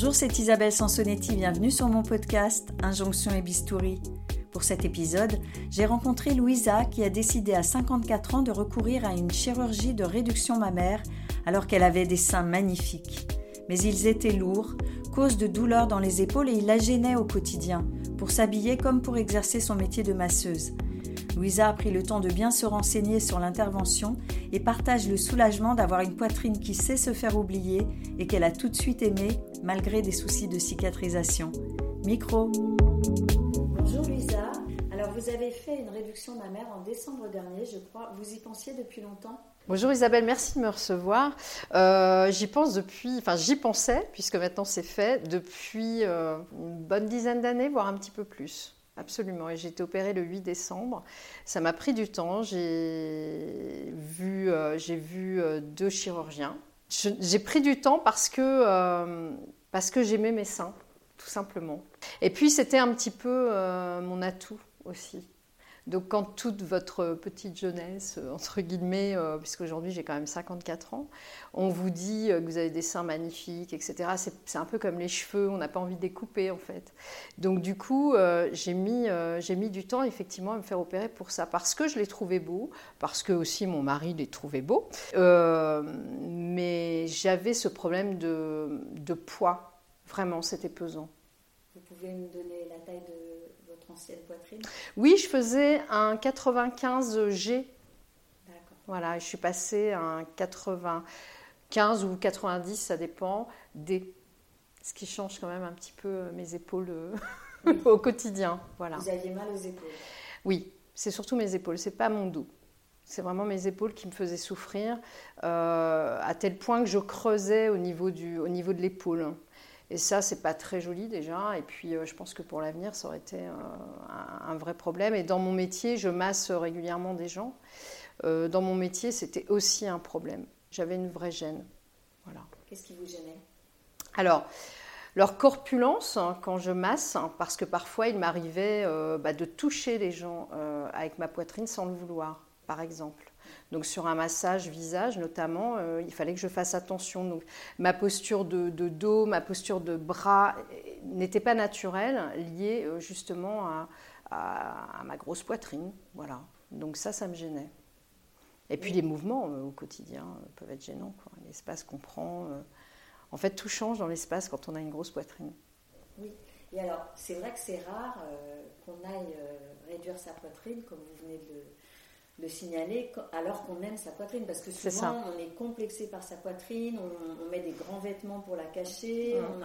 Bonjour, c'est Isabelle Sansonetti, bienvenue sur mon podcast Injonction et Bistouri. Pour cet épisode, j'ai rencontré Louisa qui a décidé à 54 ans de recourir à une chirurgie de réduction mammaire alors qu'elle avait des seins magnifiques. Mais ils étaient lourds, cause de douleurs dans les épaules et il la gênait au quotidien, pour s'habiller comme pour exercer son métier de masseuse. Louisa a pris le temps de bien se renseigner sur l'intervention et partage le soulagement d'avoir une poitrine qui sait se faire oublier et qu'elle a tout de suite aimé malgré des soucis de cicatrisation. Micro. Bonjour Louisa. Alors vous avez fait une réduction mammaire en décembre dernier, je crois. Vous y pensiez depuis longtemps? Bonjour Isabelle, merci de me recevoir. Euh, j'y pense depuis, enfin j'y pensais, puisque maintenant c'est fait, depuis euh, une bonne dizaine d'années, voire un petit peu plus. Absolument. Et j'ai été opérée le 8 décembre. Ça m'a pris du temps. J'ai vu, euh, j'ai vu euh, deux chirurgiens. J'ai pris du temps parce que, euh, parce que j'aimais mes seins, tout simplement. Et puis c'était un petit peu mon atout aussi. Donc quand toute votre petite jeunesse, euh, entre guillemets, euh, puisqu'aujourd'hui j'ai quand même 54 ans, on vous dit euh, que vous avez des seins magnifiques, etc., c'est un peu comme les cheveux, on n'a pas envie de les couper en fait. Donc du coup, j'ai mis, mis du temps effectivement à me faire opérer pour ça, parce que je les trouvais beaux, parce que aussi mon mari les trouvait beaux, mais j'avais ce problème de, de poids, vraiment, c'était pesant. Vous pouvez me donner la taille de poitrine Oui, je faisais un 95G. Voilà, je suis passée à un 95 ou 90, ça dépend, D. Ce qui change quand même un petit peu mes épaules euh, au quotidien. Voilà. Vous aviez mal aux épaules Oui, c'est surtout mes épaules, c'est pas mon dos. C'est vraiment mes épaules qui me faisaient souffrir, euh, à tel point que je creusais au niveau, du, au niveau de l'épaule. Et ça, c'est pas très joli déjà. Et puis, euh, je pense que pour l'avenir, ça aurait été euh, un, vrai problème. Et dans mon métier, je masse régulièrement des gens. Euh, dans mon métier, c'était aussi un problème. J'avais une vraie gêne. Voilà. Qu'est-ce qui vous gênait? Alors, leur corpulence hein, quand je masse, hein, parce que parfois il m'arrivait bah, de toucher les gens avec ma poitrine sans le vouloir, par exemple. Donc sur un massage visage notamment, euh, il fallait que je fasse attention. Donc ma posture de, dos, ma posture de bras n'était pas naturelle, liée euh, justement à, ma grosse poitrine. Voilà. Donc ça, ça me gênait. Et puis les mouvements euh, au quotidien peuvent être gênants. L'espace qu'on prend. En fait, tout change dans l'espace quand on a une grosse poitrine. Oui. Et alors, c'est vrai que c'est rare qu'on aille réduire sa poitrine, comme vous venez de le le signaler alors qu'on aime sa poitrine. Parce que souvent, on est complexé par sa poitrine, on, met des grands vêtements pour la cacher, on,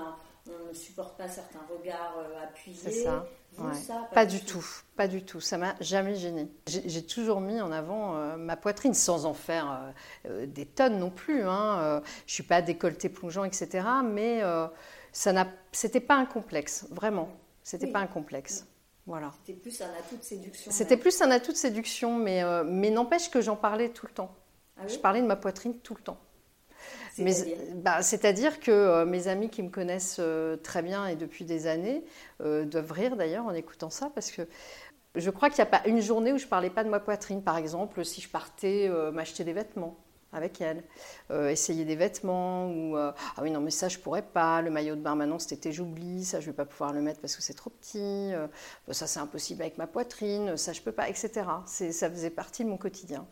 ne supporte pas certains regards euh, appuyés. C'est ça. pas, du tout. pas du tout. Ça m'a jamais gêné. J'ai toujours mis en avant euh, ma poitrine sans en faire euh, des tonnes non plus. Hein. je suis pas décolleté plongeant, etc. Mais ça n'a, c'était pas un complexe, vraiment. C'était pas un complexe. C'était plus un atout de séduction. C'était plus un atout de séduction, mais, euh, mais n'empêche que j'en parlais tout le temps. Ah je parlais de ma poitrine tout le temps. C'est-à-dire bah, que euh, mes amis qui me connaissent euh, très bien et depuis des années doivent rire d'ailleurs en écoutant ça parce que je crois qu'il n'y a pas une journée où je ne parlais pas de ma poitrine. Par exemple, si je partais m'acheter des vêtements avec elle, euh, essayer des vêtements ou euh, ah oui non mais ça je pourrais pas, le maillot de bain maintenant cet été j'oublie, ça je vais pas pouvoir le mettre parce que c'est trop petit, euh, ça c'est impossible avec ma poitrine, ça je peux pas, etc. Ça faisait partie de mon quotidien.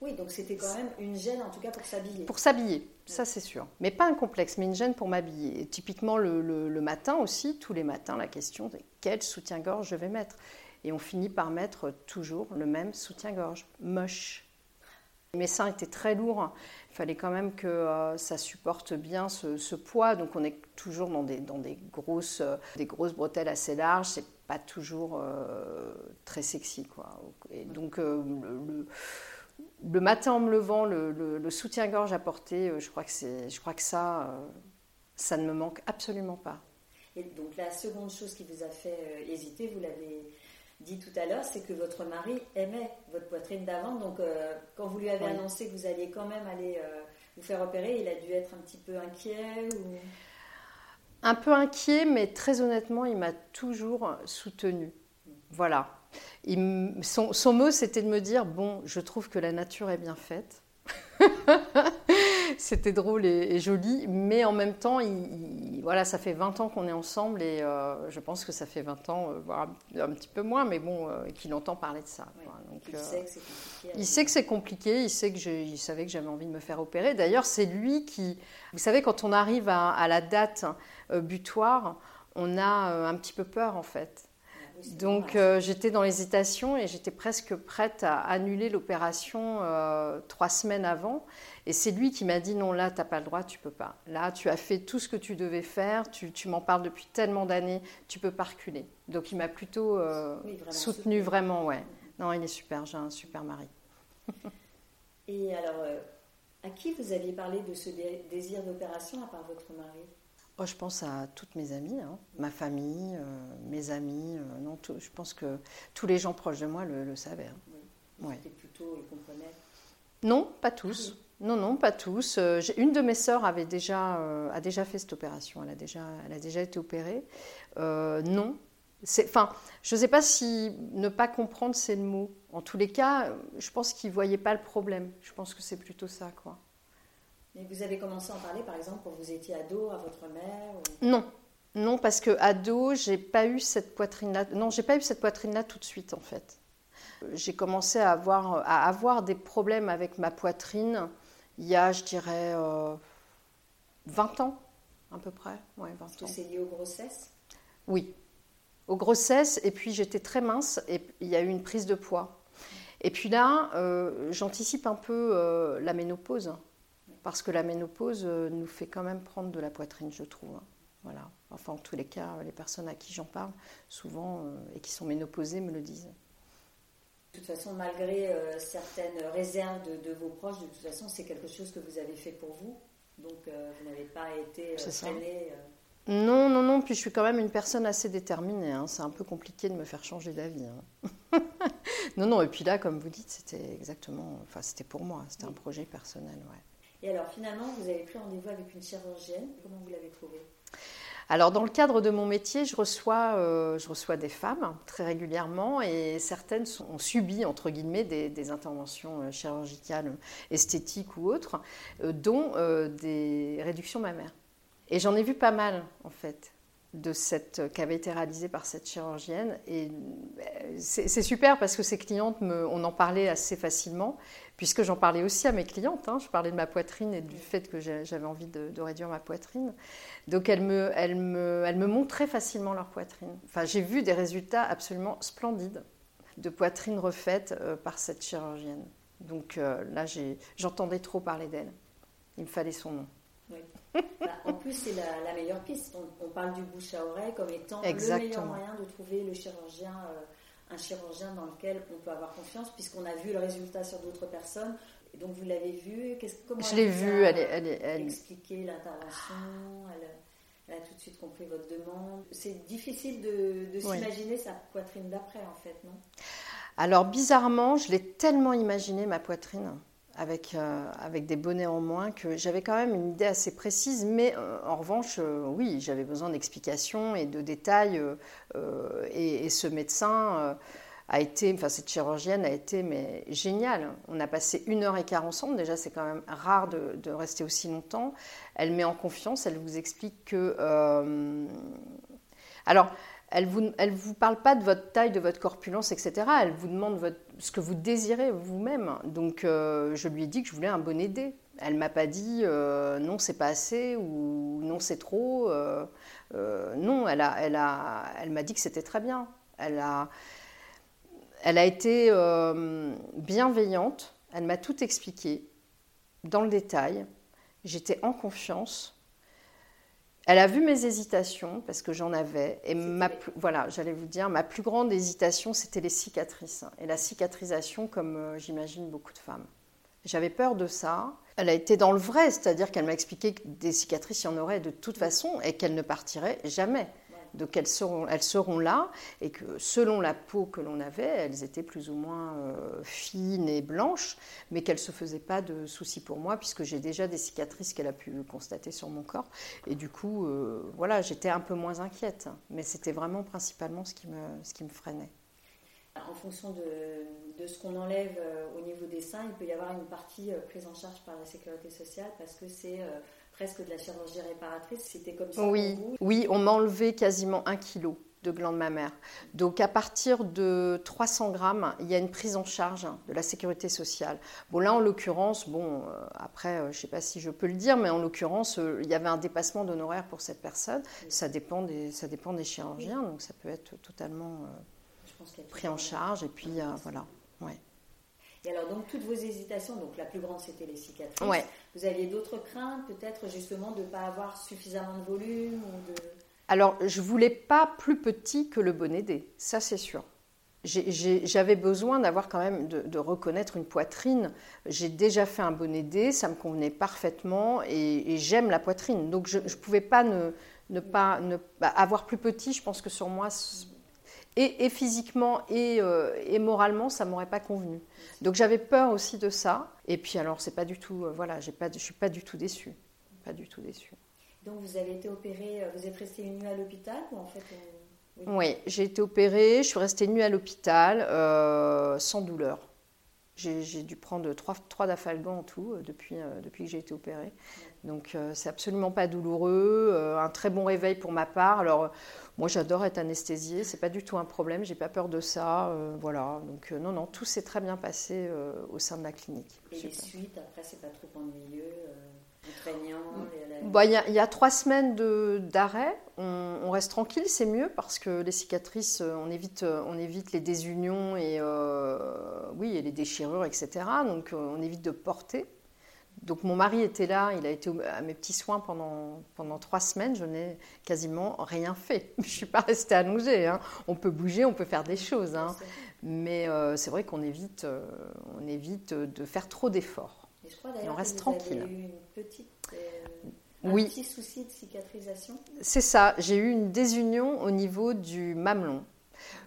Oui, donc c'était quand même une gêne en tout cas pour s'habiller. Pour s'habiller, ça c'est sûr. Mais pas un complexe, mais une gêne pour m'habiller. Typiquement le, le, matin aussi, tous les matins, la question est quel soutien-gorge je vais mettre. Et on finit par mettre toujours le même soutien-gorge, moche. Mes seins étaient très lourds. Il fallait quand même que euh, ça supporte bien ce, poids. Donc on est toujours dans des, grosses, euh, des grosses bretelles assez larges. C'est pas toujours euh, très sexy. Quoi. Donc le, matin en me levant, le, soutien-gorge porter, je, crois que je crois que ça, ça ne me manque absolument pas. Et donc la seconde chose qui vous a fait hésiter, vous l'avez dit tout à l'heure, c'est que votre mari aimait votre poitrine d'avant. Donc, euh, quand vous lui avez annoncé que vous alliez quand même aller euh, vous faire opérer, il a dû être un petit peu inquiet ou... Un peu inquiet, mais très honnêtement, il m'a toujours soutenu. Voilà. son, mot, c'était de me dire Bon, je trouve que la nature est bien faite. c'était drôle et, joli, mais en même temps, voilà, ça fait 20 ans qu'on est ensemble et euh, je pense que ça fait 20 ans, euh, voire un, petit peu moins, mais bon, euh, qu'il entend parler de ça. il sait que c'est compliqué. Il sait que c'est compliqué, il sait que il savait que j'avais envie de me faire opérer. D'ailleurs, c'est lui qui, vous savez, quand on arrive à la date butoir, on a un petit peu peur en fait. Donc euh, j'étais dans l'hésitation et j'étais presque prête à annuler l'opération euh, trois semaines avant. Et c'est lui qui m'a dit non, là, tu n'as pas le droit, tu peux pas. Là, tu as fait tout ce que tu devais faire, tu, m'en parles depuis tellement d'années, tu peux pas reculer. Donc il m'a plutôt euh, soutenu, vraiment, ouais. Non, il est super, j'ai un super mari. et alors, à qui vous aviez parlé de ce désir d'opération à part votre mari? Oh, je pense à toutes mes amies, hein. ma famille, euh, mes amis. Euh, non, je pense que tous les gens proches de moi le, savaient. Hein. Oui. plutôt, ils comprenaient Non, pas tous. Non, non, pas tous. Euh, une de mes sœurs avait déjà, a déjà fait cette opération. Elle a déjà, elle a déjà été opérée. non. Enfin, je ne sais pas si ne pas comprendre, c'est le mot. En tous les cas, je pense qu'ils ne voyaient pas le problème. Je pense que c'est plutôt ça, quoi vous avez commencé à en parler, par exemple, quand vous étiez ado, à votre mère Non, non, parce que ado, j'ai pas eu cette poitrine-là. Non, j'ai pas eu cette poitrine-là tout de suite, en fait. J'ai commencé à avoir, à avoir des problèmes avec ma poitrine il y a, je dirais, 20 euh, ans, à peu près. Ouais, 20 Est-ce que c'est lié aux grossesses? Oui, aux grossesses. Et puis j'étais très mince et il y a eu une prise de poids. Et puis là, euh, j'anticipe un peu euh, la ménopause parce que la ménopause euh, nous fait quand même prendre de la poitrine, je trouve. Hein. Voilà. Enfin, en tous les cas, les personnes à qui j'en parle, souvent, euh, et qui sont ménopausées, me le disent. De toute façon, malgré euh, certaines réserves de, vos proches, de toute façon, c'est quelque chose que vous avez fait pour vous. Donc, vous n'avez pas été freinée. Non, non, non. Puis je suis quand même une personne assez déterminée. Hein. C'est un peu compliqué de me faire changer d'avis. Hein. non, non. Et puis là, comme vous dites, c'était exactement. Enfin, c'était pour moi. C'était un projet personnel. Ouais. Et alors finalement, vous avez pris rendez-vous avec une chirurgienne. Comment vous l'avez trouvée? Alors, dans le cadre de mon métier, je reçois, euh, des femmes très régulièrement et certaines ont subi, entre guillemets, des, interventions euh, chirurgicales, esthétiques ou autres, euh, dont des réductions mammaires. Et j'en ai vu pas mal, en fait de cette qui avait été réalisée par cette chirurgienne. Et c'est super parce que ces clientes me, on en parlait assez facilement puisque j'en parlais aussi à mes clientes hein. je parlais de ma poitrine et du fait que j'avais envie de, réduire ma poitrine. Donc elles me, elles me, me montraient facilement leur poitrine. Enfin j'ai vu des résultats absolument splendides de poitrine refaite euh, par cette chirurgienne. Donc euh, là j'entendais trop parler d'elle. Il me fallait son nom. Bah, en plus, c'est la, meilleure piste. On, parle du bouche à oreille comme étant le meilleur moyen de trouver le chirurgien, euh, un chirurgien dans lequel on peut avoir confiance, puisqu'on a vu le résultat sur d'autres personnes. Et donc, vous l'avez vu. Comment Je l'ai vu. Elle, elle, elle, expliqué l'intervention? Elle, a tout de suite compris votre demande. C'est difficile de, s'imaginer sa poitrine d'après, en fait, non? Alors, bizarrement, je l'ai tellement imaginé, ma poitrine avec, euh, avec des bonnets en moins, que j'avais quand même une idée assez précise, mais euh, en revanche, euh, oui, j'avais besoin d'explications et de détails, et, ce médecin a été, enfin cette chirurgienne a été mais géniale. On a passé une heure et quart ensemble, déjà c'est quand même rare de, de, rester aussi longtemps. Elle met en confiance, elle vous explique que... alors, elle ne vous, parle pas de votre taille, de votre corpulence, etc. Elle vous demande ce que vous désirez vous-même. Donc, euh, je lui ai dit que je voulais un bonnet D. Elle m'a pas dit euh, non, c'est pas assez ou non, c'est trop. Euh, non, elle a, m'a dit que c'était très bien. Elle a été bienveillante. Elle m'a tout expliqué dans le détail. J'étais en confiance. Elle a vu mes hésitations parce que j'en avais. Et ma, voilà, j'allais vous dire, ma plus grande hésitation, c'était les cicatrices et la cicatrisation, comme euh, j'imagine beaucoup de femmes. J'avais peur de ça. Elle a été dans le vrai, c'est-à-dire qu'elle m'a expliqué que des cicatrices, il y en aurait de toute façon et qu'elles ne partiraient jamais. Donc elles seront, elles seront là et que selon la peau que l'on avait, elles étaient plus ou moins euh, fines et blanches, mais qu'elle ne se faisait pas de soucis pour moi puisque j'ai déjà des cicatrices qu'elle a pu constater sur mon corps. Et du coup, euh, voilà, j'étais un peu moins inquiète. Mais c'était vraiment principalement ce qui me, ce qui me freinait. En fonction de, de ce qu'on enlève au niveau des seins, il peut y avoir une partie prise en charge par la sécurité sociale parce que c'est presque de la chirurgie réparatrice. C'était comme ça oui, pour vous Oui, on m'a enlevé quasiment un kilo de glande mammaire. Donc à partir de 300 grammes, il y a une prise en charge de la sécurité sociale. Bon là en l'occurrence, bon euh, après euh, je ne sais pas si je peux le dire, mais en l'occurrence euh, il y avait un dépassement d'honoraires pour cette personne. Ça dépend des ça dépend des chirurgiens, donc ça peut être totalement pris en charge et puis voilà. Ouais. Et alors, donc, toutes vos hésitations, donc la plus grande, c'était les cicatrices. Ouais. Vous aviez d'autres craintes, peut-être justement de ne pas avoir suffisamment de volume ou de... Alors, je voulais pas plus petit que le bonnet D, ça c'est sûr. J'avais besoin d'avoir quand même de, reconnaître une poitrine. J'ai déjà fait un bonnet D, ça me convenait parfaitement et, j'aime la poitrine. Donc je ne pouvais pas ne, pas ne, bah, avoir plus petit. Je pense que sur moi, et, physiquement euh, et, moralement, ça m'aurait pas convenu. Donc j'avais peur aussi de ça. Et puis alors, c'est pas du tout, euh, voilà, j'ai pas, je suis pas du tout déçue, pas du tout déçue. Donc vous avez été opérée, euh, vous êtes restée une nuit à l'hôpital ou en fait euh, Oui, j'ai été opérée, je suis restée nuit à l'hôpital sans douleur. J'ai dû prendre trois, trois dafalgans en tout depuis, depuis que j'ai été opérée. Donc c'est absolument pas douloureux, un très bon réveil pour ma part. Alors moi j'adore être anesthésiée, c'est pas du tout un problème, j'ai pas peur de ça. voilà, donc non, non, tout s'est très bien passé au sein de la clinique. Et les suites, après c'est pas trop ennuyeux il y, a trois semaines d'arrêt. On, reste tranquille, c'est mieux parce que les cicatrices, euh, on évite, euh, on évite les désunions et, euh, oui, et les déchirures, etc. Donc on évite de porter. Donc mon mari était là, il a été à mes petits soins pendant, pendant trois semaines, je n'ai quasiment rien fait. Je ne suis pas restée allongée. Hein. On peut bouger, on peut faire des choses. Hein. Mais c'est vrai qu'on évite, on évite de faire trop d'efforts. Et je crois d'ailleurs on reste tranquille. eu une petite, euh, un petit souci de cicatrisation. C'est ça, j'ai eu une désunion au niveau du mamelon.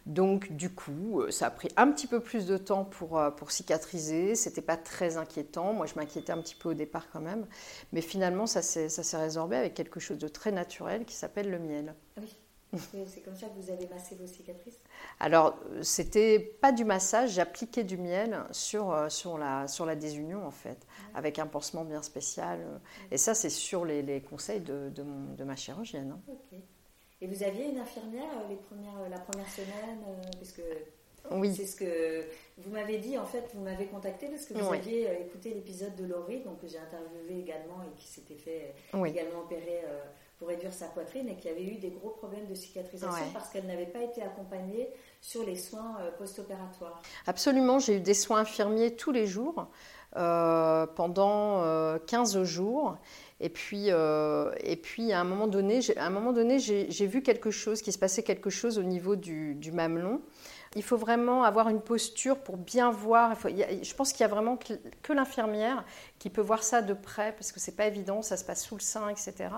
Donc du coup, euh, ça a pris un petit peu plus de temps pour, euh, pour cicatriser. C'était pas très inquiétant. Moi, je m'inquiétais un petit peu au départ quand même. Mais finalement, ça s'est résorbé avec quelque chose de très naturel qui s'appelle le miel. Ah oui. C'est comme ça que vous avez massé vos cicatrices? Alors, c'était pas du massage, j'appliquais du miel sur, euh, sur, la, sur la désunion, en fait, avec un pansement bien spécial. Et ça, c'est sur les, les conseils de, de, mon, de, ma chirurgienne. Hein. Et vous aviez une infirmière euh, les premières, euh, la première semaine parce que oui. C'est ce que vous m'avez dit, en fait, vous m'avez contacté parce que vous aviez écouté l'épisode de Laurie, donc que j'ai interviewé également et qui s'était fait également opérer pour réduire sa poitrine et qui avait eu des gros problèmes de cicatrisation parce qu'elle n'avait pas été accompagnée sur les soins euh, post-opératoires. Absolument, j'ai eu des soins infirmiers tous les jours euh, pendant 15 euh, jours. Et puis, et puis à un moment donné, à un moment donné, j'ai vu quelque chose, qui se passait quelque chose au niveau du, mamelon. Il faut vraiment avoir une posture pour bien voir. je pense qu'il y a vraiment que, que l'infirmière qui peut voir ça de près, parce que c'est pas évident, ça se passe sous le sein, etc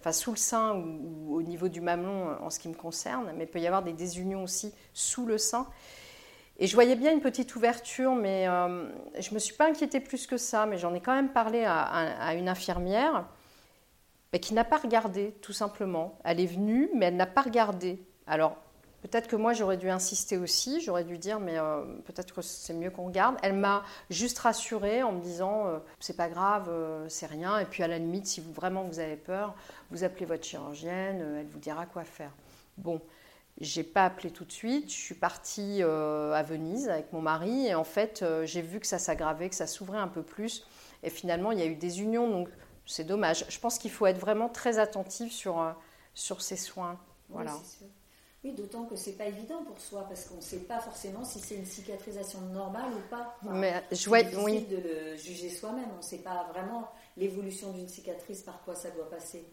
enfin sous le sein ou, au niveau du mamelon en ce qui me concerne, mais il peut y avoir des désunions aussi sous le sein. Et je voyais bien une petite ouverture, mais euh, je ne me suis pas inquiétée plus que ça, mais j'en ai quand même parlé à, une infirmière mais qui n'a pas regardé, tout simplement. Elle est venue, mais elle n'a pas regardé. Alors, Peut-être que moi j'aurais dû insister aussi, j'aurais dû dire mais euh, peut-être que c'est mieux qu'on garde. Elle m'a juste rassurée en me disant euh, c'est pas grave, euh, c'est rien. Et puis à la limite, si vous vraiment vous avez peur, vous appelez votre chirurgienne, elle vous dira quoi faire. Bon, j'ai pas appelé tout de suite. Je suis partie à Venise avec mon mari et en fait j'ai vu que ça s'aggravait, que ça s'ouvrait un peu plus. Et finalement il y a eu des unions, donc c'est dommage. Je pense qu'il faut être vraiment très attentif sur sur ces soins. Voilà. Oui, d'autant que c'est pas évident pour soi parce qu'on ne sait pas forcément si c'est une cicatrisation normale ou pas. Mais je vois, oui. de le juger soi-même. On ne sait pas vraiment l'évolution d'une cicatrice, par quoi ça doit passer.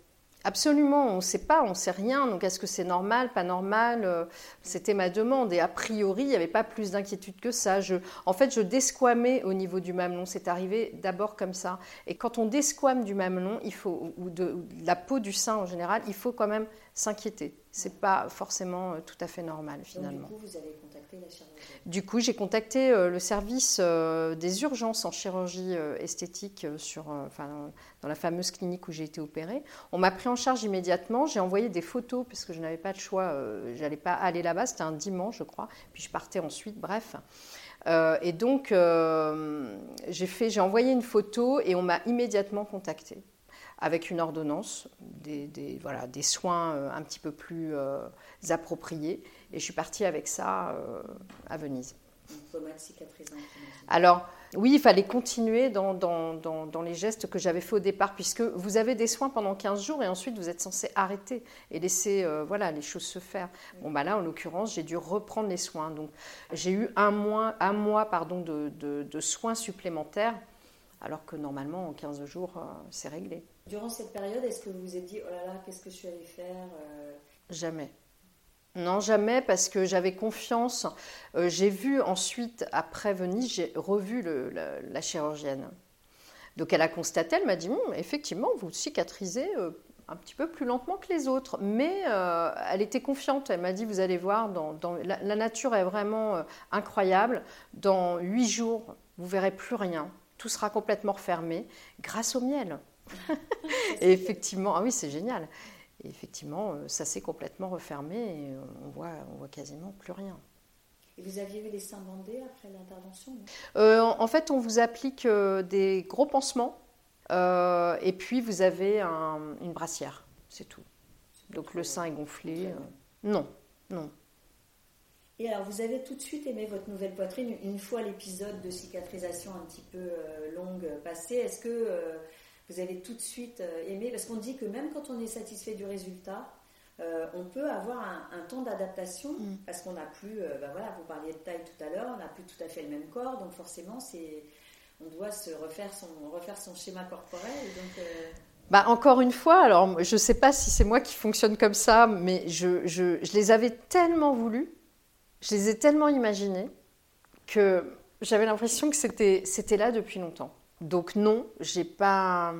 Absolument, on ne sait pas, on ne sait rien. Donc est-ce que c'est normal, pas normal euh, C'était ma demande. Et a priori, il n'y avait pas plus d'inquiétude que ça. Je, en fait, je desquamais au niveau du mamelon. C'est arrivé d'abord comme ça. Et quand on desquame du mamelon, il faut, ou de, la peau du sein en général, il faut quand même s'inquiéter. C'est pas forcément euh, tout à fait normal finalement. du coup, vous avez contacté la chirurgie Du coup, j'ai contacté euh, le service des urgences en chirurgie esthétique sur, enfin, dans la fameuse clinique où j'ai été opérée. On m'a pris en charge immédiatement. J'ai envoyé des photos parce que je n'avais pas le choix. Euh, j'allais pas aller là-bas. C'était un dimanche, je crois. Puis je partais ensuite. Bref. et donc, j'ai envoyé une photo et on m'a immédiatement contacté avec une ordonnance, des, voilà, des soins un petit peu plus appropriés. Et je suis partie avec ça à Venise. Alors, oui, il fallait continuer dans, dans, les gestes que j'avais fait au départ, puisque vous avez des soins pendant 15 jours et ensuite vous êtes censé arrêter et laisser euh, voilà, les choses se faire. Bon, bah là, en l'occurrence, j'ai dû reprendre les soins. Donc, j'ai eu un mois, un mois pardon, de, de, soins supplémentaires, alors que normalement, en 15 jours, euh, c'est réglé. Durant cette période, est-ce que vous vous êtes dit, oh là là, qu'est-ce que je suis allée faire euh? Jamais. Non, jamais, parce que j'avais confiance. Euh, j'ai vu ensuite, après Venise, j'ai revu la, chirurgienne. Donc elle a constaté, elle m'a dit, hum, effectivement, vous cicatrisez euh, un petit peu plus lentement que les autres. Mais elle était confiante, elle m'a dit, vous allez voir, dans, la, nature est vraiment incroyable. Dans huit jours, vous verrez plus rien. Tout sera complètement refermé grâce au miel. Et effectivement, ah oui, c'est génial. Et effectivement, euh, ça s'est complètement refermé et euh, on voit, on voit quasiment plus rien. Et vous aviez eu les seins bandés après l'intervention euh, en, fait, on vous applique des gros pansements et puis vous avez une brassière, c'est tout. Donc le sein est gonflé. non, non. Et alors, vous avez tout de suite aimé votre nouvelle poitrine une fois l'épisode de cicatrisation un petit peu longue passé. Est-ce que vous avez tout de suite euh, aimé, parce qu'on dit que même quand on est satisfait du résultat, euh, on peut avoir un, temps d'adaptation mm. parce qu'on n'a plus, euh, bah voilà, vous parliez de taille tout à l'heure, on n'a plus tout à fait le même corps, donc forcément, c'est, on doit se refaire son, refaire son schéma corporel. Donc, bah, encore une fois, alors je ne sais pas si c'est moi qui fonctionne comme ça, mais je, je, je, les avais tellement voulu, je les ai tellement imaginés, que j'avais l'impression que c'était, c'était là depuis longtemps. Donc non, j'ai pas,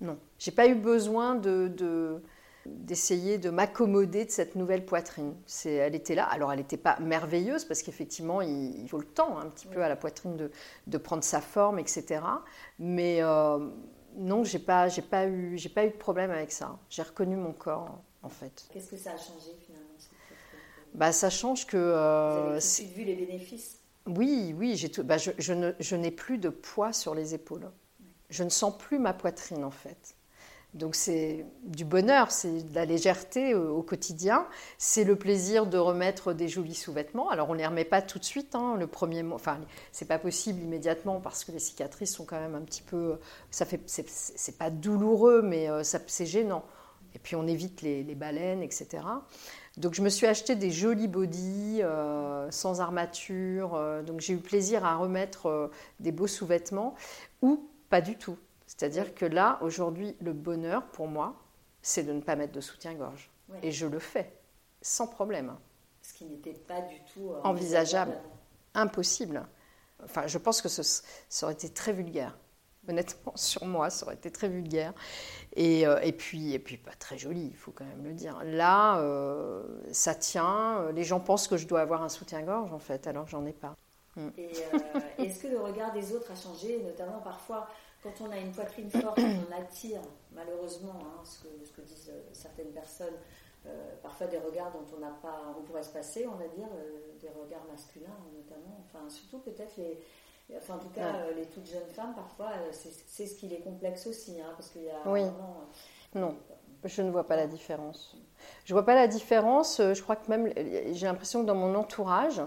non, j'ai pas eu besoin de, d'essayer de m'accommoder de cette nouvelle poitrine. C'est, elle était là. Alors, elle n'était pas merveilleuse parce qu'effectivement, il, faut le temps un petit peu à la poitrine de, de prendre sa forme, etc. Mais euh, non, j'ai pas, j'ai pas eu, j'ai pas eu de problème avec ça. J'ai reconnu mon corps, en fait. Qu'est-ce que ça a changé finalement Bah, ça change que. Euh, Vous avez vu les bénéfices? Oui, oui, bah, je, n'ai plus de poids sur les épaules. Je ne sens plus ma poitrine en fait. Donc c'est du bonheur, c'est de la légèreté au, quotidien, c'est le plaisir de remettre des jolis sous-vêtements. Alors on ne les remet pas tout de suite, hein, le premier, enfin c'est pas possible immédiatement parce que les cicatrices sont quand même un petit peu, ça fait, c'est pas douloureux mais euh, c'est gênant. Et puis on évite les baleines, etc. Donc je me suis acheté des jolis bodys euh, sans armature. Euh, donc j'ai eu plaisir à remettre euh, des beaux sous-vêtements ou pas du tout. C'est-à-dire que là, aujourd'hui, le bonheur pour moi, c'est de ne pas mettre de soutien-gorge. Et je le fais sans problème. Ce qui n'était pas du tout envisageable. Impossible. Enfin, je pense que ce, ça aurait été très vulgaire honnêtement, sur moi, ça aurait été très vulgaire. Et, euh, et puis, et puis pas très joli, il faut quand même le dire. Là, euh, ça tient. Les gens pensent que je dois avoir un soutien-gorge, en fait, alors que j'en ai pas. Mm. Euh, est-ce que le regard des autres a changé, notamment parfois quand on a une poitrine forte, on attire, malheureusement, hein, ce, que, ce, que, disent certaines personnes, parfois des regards dont on n'a pas, on pourrait se passer, on va dire, des regards masculins notamment. Enfin, surtout peut-être les, Enfin, en tout cas, euh, les toutes jeunes femmes, parfois, euh, c'est ce qui les complexe aussi. Hein, parce qu'il y a oui. Vraiment, euh, non, je ne vois pas la différence. Je vois pas la différence. Je crois que même, j'ai l'impression que dans mon entourage,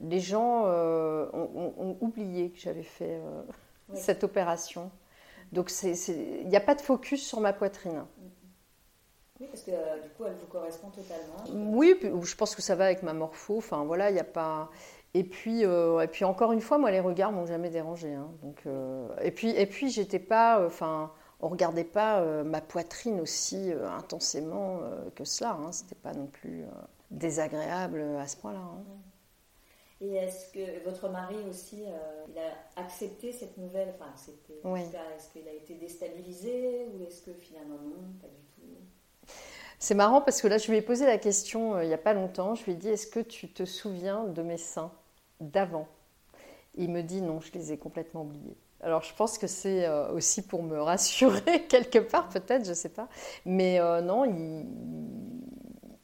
les gens ont, oublié que j'avais fait cette opération. Donc, il n'y a pas de focus sur ma poitrine. Oui, parce que du coup, elle vous correspond totalement. Oui, je pense que ça va avec ma morpho. Enfin, voilà, il n'y a pas. Et puis, euh, et puis encore une fois, moi, les regards m'ont jamais dérangé. Hein. Donc, euh, et puis, et puis, j'étais pas, euh, enfin, on regardait pas ma poitrine aussi intensément que cela. Hein. C'était pas non plus désagréable à ce point-là. Hein. Et est-ce que votre mari aussi, il a accepté cette nouvelle Enfin, accepté. Oui. Est-ce qu'il a été déstabilisé ou est-ce que finalement non, pas du tout? C'est marrant parce que là, je lui ai posé la question il n'y a pas longtemps. Je lui ai dit Est-ce que tu te souviens de mes seins? D'avant. Il me dit non, je les ai complètement oubliés. Alors je pense que c'est euh, aussi pour me rassurer quelque part, peut-être, je ne sais pas. Mais euh, non, il,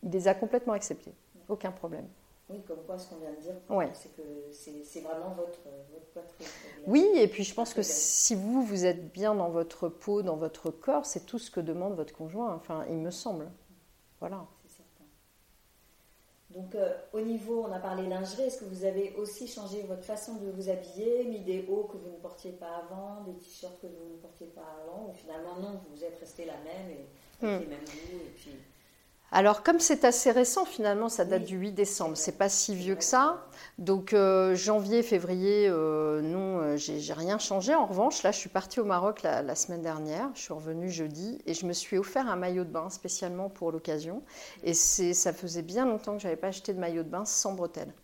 les a complètement acceptés. Aucun problème. Oui, comme quoi ce qu'on vient de dire, c'est que c'est vraiment votre, votre poitrine. Oui, et puis je pense que si vous, vous êtes bien dans votre peau, dans votre corps, c'est tout ce que demande votre conjoint, enfin, il me semble. Voilà. Donc, euh, au niveau, on a parlé lingerie, est-ce que vous avez aussi changé votre façon de vous habiller, mis des hauts que vous ne portiez pas avant, des t-shirts que vous ne portiez pas avant, ou finalement non, vous êtes resté la même et avec hmm. les mêmes goûts, et puis... Alors comme c'est assez récent finalement, ça date du 8 décembre, c'est pas si vieux que ça. Donc euh, janvier, février, euh, non, euh, j'ai rien changé. En revanche, là je suis partie au Maroc la, semaine dernière, je suis revenue jeudi et je me suis offert un maillot de bain spécialement pour l'occasion. Et ça faisait bien longtemps que j'avais pas acheté de maillot de bain sans bretelles.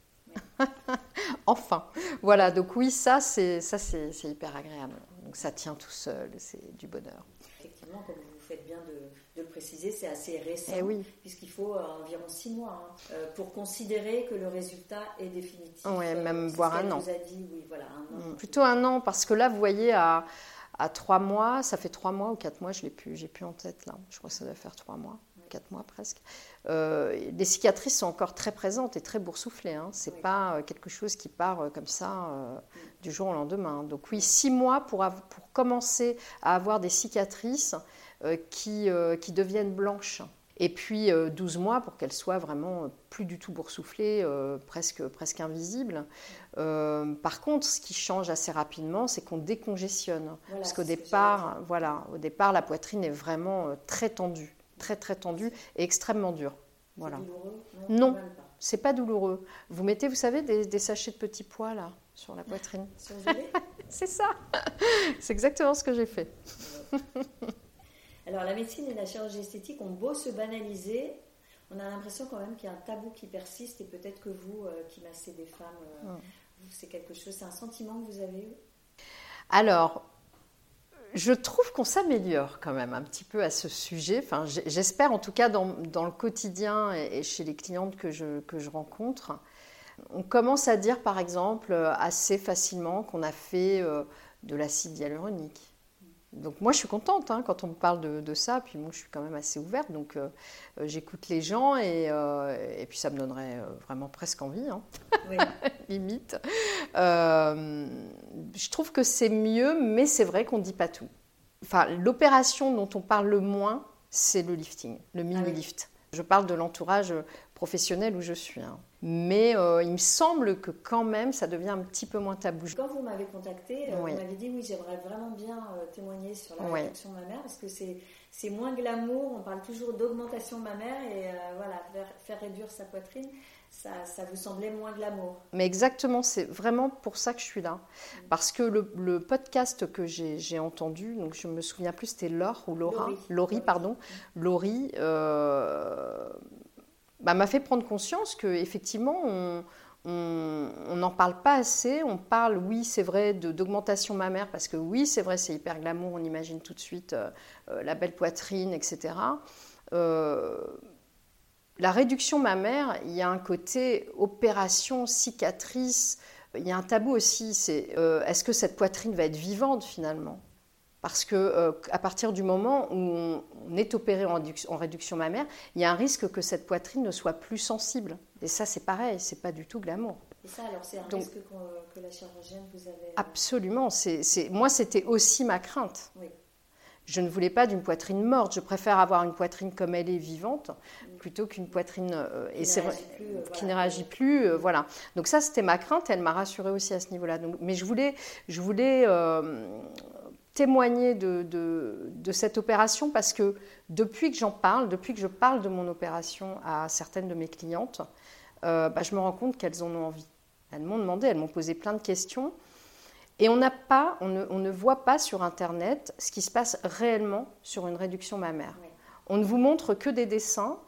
enfin, voilà. Donc oui, ça c'est ça c'est hyper agréable. Donc ça tient tout seul, c'est du bonheur. Effectivement, comme vous faites bien de de le préciser, c'est assez récent, eh oui. puisqu'il faut euh, environ six mois hein, euh, pour considérer que le résultat est définitif. Oui, euh, même voire un an. Vous a dit, oui, voilà, un an. Mm, plutôt un an, parce que là, vous voyez, à, à trois mois, ça fait trois mois ou quatre mois, je l'ai plus, j'ai plus en tête là. Je crois que ça doit faire trois mois, quatre mois presque. les cicatrices sont encore très présentes et très boursouflées. Hein. C'est pas quelque chose qui part comme ça du jour au lendemain. Donc oui, six mois pour, pour commencer à avoir des cicatrices euh, qui, euh, qui deviennent blanches. Et puis 12 euh, mois pour qu'elles soient vraiment plus du tout boursouflées, presque, presque invisibles. par contre, ce qui change assez rapidement, c'est qu'on décongestionne. parce qu'au départ, voilà, au départ, la poitrine est vraiment très tendue, très très tendue et extrêmement dure. Voilà. Douloureux? Non, c'est pas douloureux. Vous mettez, vous savez, des, des sachets de petits pois là sur la poitrine. c'est ça. c'est exactement ce que j'ai fait. Alors la médecine et la chirurgie esthétique ont beau se banaliser, on a l'impression quand même qu'il y a un tabou qui persiste et peut-être que vous euh, qui massez des femmes, euh, c'est quelque chose, c'est un sentiment que vous avez Alors, je trouve qu'on s'améliore quand même un petit peu à ce sujet. J'espère en tout cas dans, le quotidien et, chez les clientes que je, que je rencontre. On commence à dire par exemple assez facilement qu'on a fait euh, de l'acide hyaluronique donc moi je suis contente hein, quand on me parle de, ça, puis moi je suis quand même assez ouverte, donc euh, euh, j'écoute les gens et, euh, et, puis ça me donnerait vraiment presque envie, hein. limite. je trouve que c'est mieux, mais c'est vrai qu'on ne dit pas tout. Enfin, l'opération dont on parle le moins, c'est le lifting, le mini-lift. Ah je parle de l'entourage professionnel où je suis. Hein. Mais euh, il me semble que quand même, ça devient un petit peu moins tabou. Quand vous m'avez contacté, euh, vous m'avez dit oui, j'aimerais vraiment bien euh, témoigner sur la réduction mammaire parce que c'est moins glamour. On parle toujours d'augmentation mammaire et voilà, faire, réduire sa poitrine. Ça, ça, vous semblait moins glamour. Mais exactement, c'est vraiment pour ça que je suis là. Mm. Parce que le, podcast que j'ai entendu, donc je me souviens plus, c'était Laure ou Laura Laurie, pardon. Laurie, bah, m'a fait prendre conscience qu'effectivement, on n'en parle pas assez. On parle, oui, c'est vrai, d'augmentation mammaire, parce que oui, c'est vrai, c'est hyper glamour, on imagine tout de suite euh, euh, la belle poitrine, etc. Euh, la réduction mammaire, il y a un côté opération, cicatrice, il y a un tabou aussi, c'est est-ce que cette poitrine va être vivante finalement? Parce que euh, à partir du moment où on, est opéré en, réduction mammaire, il y a un risque que cette poitrine ne soit plus sensible. Et ça, c'est pareil, c'est pas du tout glamour. Et ça, alors, c'est un risque que la chirurgienne vous avait. Absolument. moi, c'était aussi ma crainte. Je ne voulais pas d'une poitrine morte. Je préfère avoir une poitrine comme elle est vivante plutôt qu'une poitrine euh, qui, et ne réagit plus, euh, qui ne réagit plus. voilà. Donc ça, c'était ma crainte. Elle m'a rassurée aussi à ce niveau-là. Mais je voulais, je voulais témoigner de, de, cette opération parce que depuis que j'en parle, depuis que je parle de mon opération à certaines de mes clientes, euh, bah, je me rends compte qu'elles en ont envie. Elles m'ont demandé, elles m'ont posé plein de questions. Et on n'a pas, on ne, on ne, voit pas sur Internet ce qui se passe réellement sur une réduction mammaire. On ne vous montre que des dessins,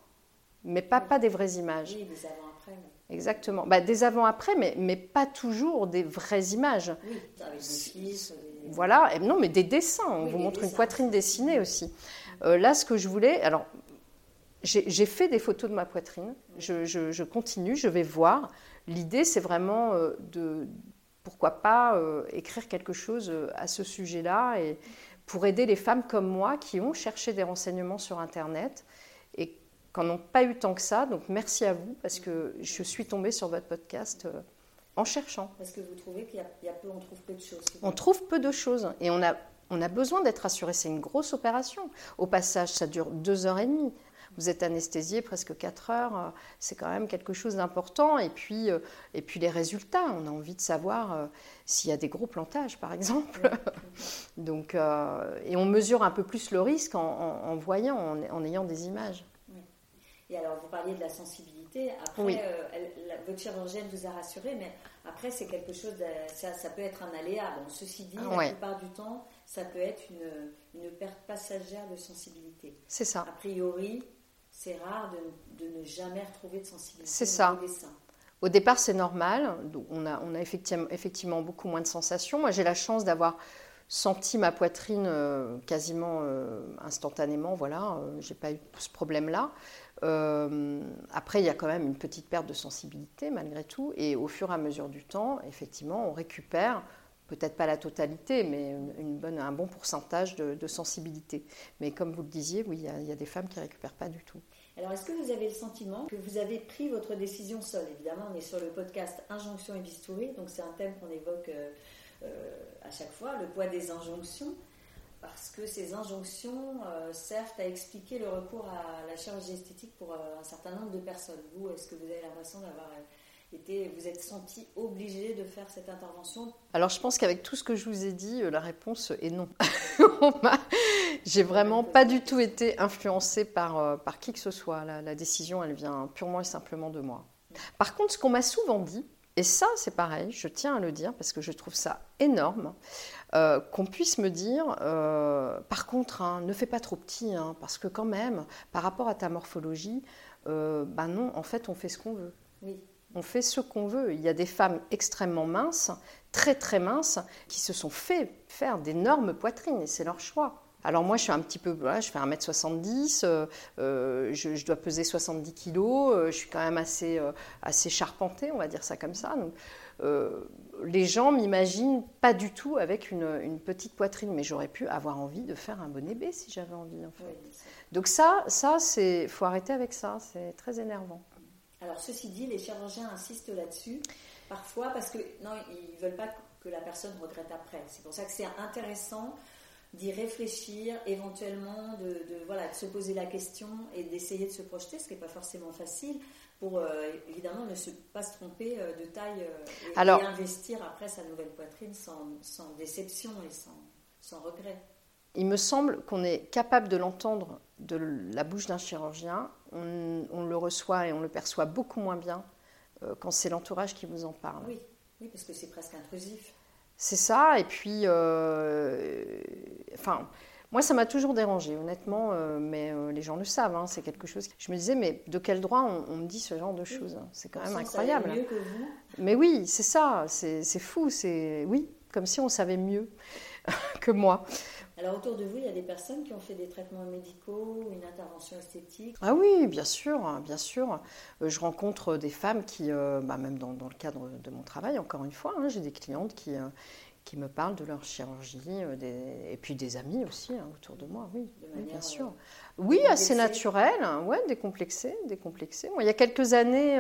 mais pas, pas des vraies images. Oui, des avant-après. Exactement. Bah, des avant-après, mais, mais pas toujours des vraies images. Oui, avec des fils, voilà, et non, mais des dessins. On vous montre une poitrine dessinée aussi. Euh, là, ce que je voulais, alors, j'ai fait des photos de ma poitrine. Je, continue, je vais voir. L'idée, c'est vraiment euh, de, pourquoi pas, euh, écrire quelque chose à ce sujet-là et pour aider les femmes comme moi qui ont cherché des renseignements sur Internet qu'en n'ont pas eu tant que ça. Donc merci à vous parce que je suis tombée sur votre podcast euh, en cherchant. Parce que vous trouvez qu'il y, a peu, on trouve peu de choses. On trouve peu de choses et on a, on a besoin d'être assuré. C'est une grosse opération. Au passage, ça dure deux heures et demie vous êtes anesthésié presque 4 heures, euh, c'est quand même quelque chose d'important. Et puis, euh, et puis les résultats, on a envie de savoir euh, s'il y a des gros plantages, par exemple. Donc, et on mesure un peu plus le risque en, voyant, en, ayant des images. Et alors, vous parliez de la sensibilité. Après, votre chirurgienne vous a rassuré, mais après, c'est quelque chose, ça, ça, peut être un aléa. Bon, ceci dit, la plupart du temps, ça peut être une, une perte passagère de sensibilité. C'est ça. A priori, c'est rare de, ne jamais retrouver de sensibilité. C'est ça. Au départ, c'est normal. On a, on a effectivement, effectivement, beaucoup moins de sensations. Moi, j'ai la chance d'avoir senti ma poitrine euh, quasiment euh, instantanément. Voilà, euh, j'ai pas eu ce problème-là. Après, il y a quand même une petite perte de sensibilité malgré tout. Et au fur et à mesure du temps, effectivement, on récupère peut-être pas la totalité, mais un bon pourcentage de, sensibilité. Mais comme vous le disiez, oui, il y, a des femmes qui récupèrent pas du tout. Alors, est-ce que vous avez le sentiment que vous avez pris votre décision seule? Évidemment, on est sur le podcast Injonction et bistouri, donc c'est un thème qu'on évoque euh, euh, à chaque fois, le poids des injonctions, parce que ces injonctions euh, servent à expliquer le recours à la chirurgie esthétique pour un certain nombre de personnes. Vous, est-ce que vous avez l'impression d'avoir vous êtes senti obligé de faire cette intervention? Alors je pense qu'avec tout ce que je vous ai dit, euh, la réponse est non. J'ai vraiment pas du tout été influencée par, euh, par qui que ce soit. La, décision, elle vient purement et simplement de moi. Par contre, ce qu'on m'a souvent dit, et ça c'est pareil, je tiens à le dire parce que je trouve ça énorme, euh, qu'on puisse me dire, par contre, hein, ne fais pas trop petit, hein, parce que quand même, par rapport à ta morphologie, ben non, en fait, on fait ce qu'on veut. Oui. On fait ce qu'on veut. Il y a des femmes extrêmement minces, très très minces, qui se sont fait faire d'énormes poitrines et c'est leur choix. Alors moi, je suis un petit peu, je fais 1m70, euh, euh, je, dois peser 70 kg, euh, je suis quand même assez, assez charpentée, on va dire ça comme ça. Donc, les gens m'imaginent pas du tout avec une, petite poitrine, mais j'aurais pu avoir envie de faire un bonnet B si j'avais envie. En fait. Donc ça, ça c'est, faut arrêter avec ça, c'est très énervant. Alors, ceci dit, les chirurgiens insistent là-dessus, parfois parce que non, ils ne veulent pas que la personne regrette après. C'est pour ça que c'est intéressant d'y réfléchir, éventuellement de, voilà, de se poser la question et d'essayer de se projeter, ce qui n'est pas forcément facile, pour euh, évidemment ne se, pas se tromper euh, de taille euh, et, investir après sa nouvelle poitrine sans, sans déception et sans, sans regret. Il me semble qu'on est capable de l'entendre de la bouche d'un chirurgien, on, le reçoit et on le perçoit beaucoup moins bien quand c'est l'entourage qui vous en parle. Oui, oui parce que c'est presque intrusif. C'est ça, et puis, euh, enfin, moi ça m'a toujours dérangé, honnêtement, euh, mais les gens le savent, hein, c'est quelque chose. Je me disais, mais de quel droit on, me dit ce genre de choses C'est quand même incroyable. mieux que vous. Mais oui, c'est ça, c'est fou, c'est oui, comme si on savait mieux que moi. Alors autour de vous, il y a des personnes qui ont fait des traitements médicaux, une intervention esthétique Ah oui, bien sûr, hein, bien sûr. Euh, je rencontre des femmes qui, euh, bah, même dans, le cadre de mon travail, encore une fois, hein, j'ai des clientes qui, euh, qui me parlent de leur chirurgie, et puis des amis aussi hein, autour de moi, oui, bien sûr. oui, assez naturel, ouais, décomplexé, décomplexé. Moi, il y a quelques années,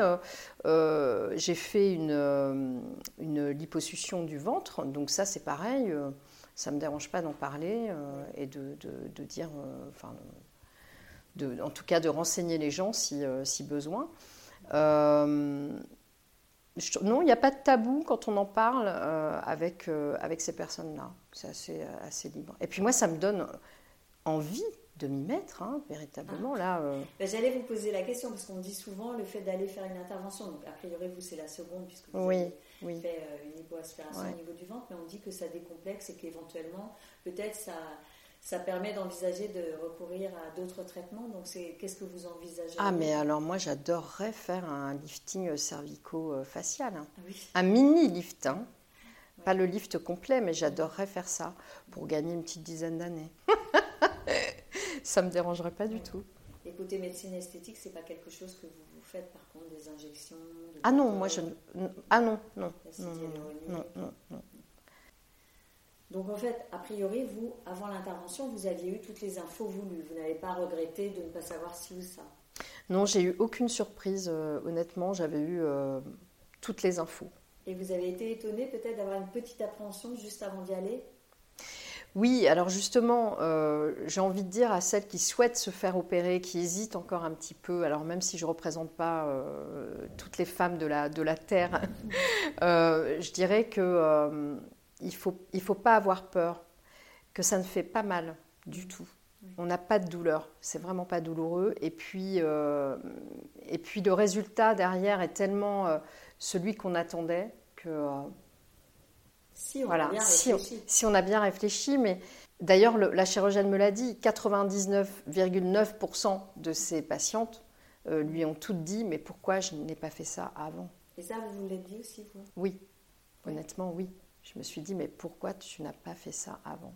j'ai fait une, une liposuction du ventre, donc ça c'est pareil ça ne me dérange pas d'en parler euh, et de, de, dire, euh, enfin, de, en tout cas de renseigner les gens si, euh, si besoin. non, il n'y a pas de tabou quand on en parle avec, avec ces personnes-là. C'est assez, assez libre. Et puis moi, ça me donne envie de m'y mettre, hein, véritablement. Ah. là. Ben, j'allais vous poser la question, parce qu'on dit souvent le fait d'aller faire une intervention, donc a priori vous c'est la seconde, puisque vous oui oui. fait euh, une hypoaspiration au niveau du ventre, mais on dit que ça décomplexe et qu'éventuellement, peut-être ça, ça permet d'envisager de recourir à d'autres traitements. Donc, c'est qu'est-ce que vous envisagez Ah, mais alors moi, j'adorerais faire un lifting cervico-facial. Hein. Ah un mini lift, hein. Pas le lift complet, mais j'adorerais faire ça pour gagner une petite dizaine d'années. ça me dérangerait pas du tout. Et côté médecine esthétique, c'est pas quelque chose que vous, vous faites par contre des injections Ah non, moi je ah non non non, non non non, Donc en fait, a priori, vous, avant l'intervention, vous aviez eu toutes les infos voulues. Vous n'avez pas regretté de ne pas savoir si ou ça. Non, j'ai eu aucune surprise, honnêtement, j'avais eu toutes les infos. Et vous avez été étonnée peut-être d'avoir une petite appréhension juste avant d'y aller? Oui, alors justement, euh, j'ai envie de dire à celles qui souhaitent se faire opérer, qui hésitent encore un petit peu, alors même si je ne représente pas euh, toutes les femmes de la, de la Terre, euh, je dirais qu'il il faut, il faut pas avoir peur, que ça ne fait pas mal du tout. On n'a pas de douleur, c'est vraiment pas douloureux. Et puis, et puis le résultat derrière est tellement celui qu'on attendait que si on, a bien réfléchi. Si on, a bien réfléchi, mais d'ailleurs, la chirurgienne me l'a dit, 99,9% de ces patientes euh, lui ont toutes dit, mais pourquoi je n'ai pas fait ça avant? Et ça, vous vous l'êtes dit aussi, vous? Oui, honnêtement, oui. Je me suis dit, mais pourquoi tu n'as pas fait ça avant?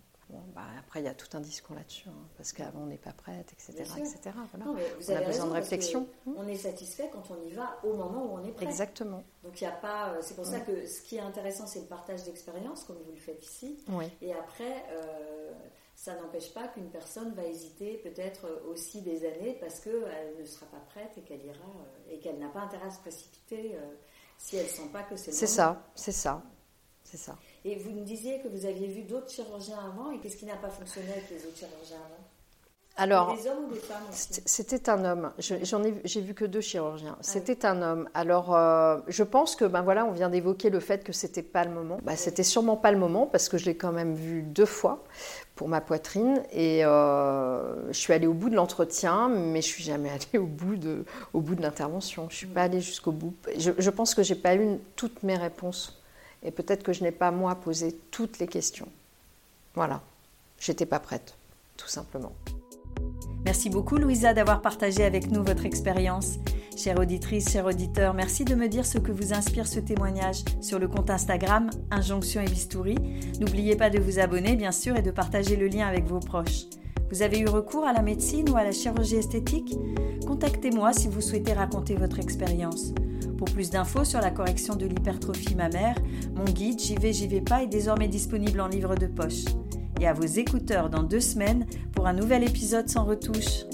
Bah, après, il y a tout un discours là-dessus, hein, parce qu'avant, on n'est pas prête, etc. etc. on a besoin de réflexion. On est satisfait quand on y va au moment où on est prêt. Exactement. Donc, il n'y a pas. Euh, c'est pour ça que ce qui est intéressant, c'est le partage d'expérience, comme vous le faites ici. Et après, euh, ça n'empêche pas qu'une personne va hésiter peut-être aussi des années parce qu'elle ne sera pas prête et qu'elle ira euh, et qu'elle n'a pas intérêt à se précipiter si elle ne sent pas que c'est C'est ça, c'est ça, c'est ça. Et vous me disiez que vous aviez vu d'autres chirurgiens avant, et qu'est-ce qui n'a pas fonctionné avec les autres chirurgiens avant? Alors, C'était un homme. J'en ai, j'ai vu que deux chirurgiens. Ah c'était un homme. Alors, euh, je pense que, ben voilà, on vient d'évoquer le fait que c'était pas le moment. Ben, C'était sûrement pas le moment parce que je l'ai quand même vu deux fois pour ma poitrine et euh, je suis allée au bout de l'entretien, mais je suis jamais allée au bout de, au bout de l'intervention. Je suis pas allée jusqu'au bout. Je, je pense que j'ai pas eu toutes mes réponses et peut-être que je n'ai pas, moi, posé toutes les questions. Voilà, j'étais pas prête, tout simplement. Merci beaucoup, Louisa, d'avoir partagé avec nous votre expérience. Chère auditrice, chers auditeur, merci de me dire ce que vous inspire ce témoignage sur le compte Instagram Injonction et Bistouri. N'oubliez pas de vous abonner, bien sûr, et de partager le lien avec vos proches. Vous avez eu recours à la médecine ou à la chirurgie esthétique? Contactez-moi si vous souhaitez raconter votre expérience. Pour plus d'infos sur la correction de l'hypertrophie mammaire, mon guide J'y vais, j'y vais pas est désormais disponible en livre de poche. Et à vos écouteurs dans deux semaines pour un nouvel épisode sans retouche.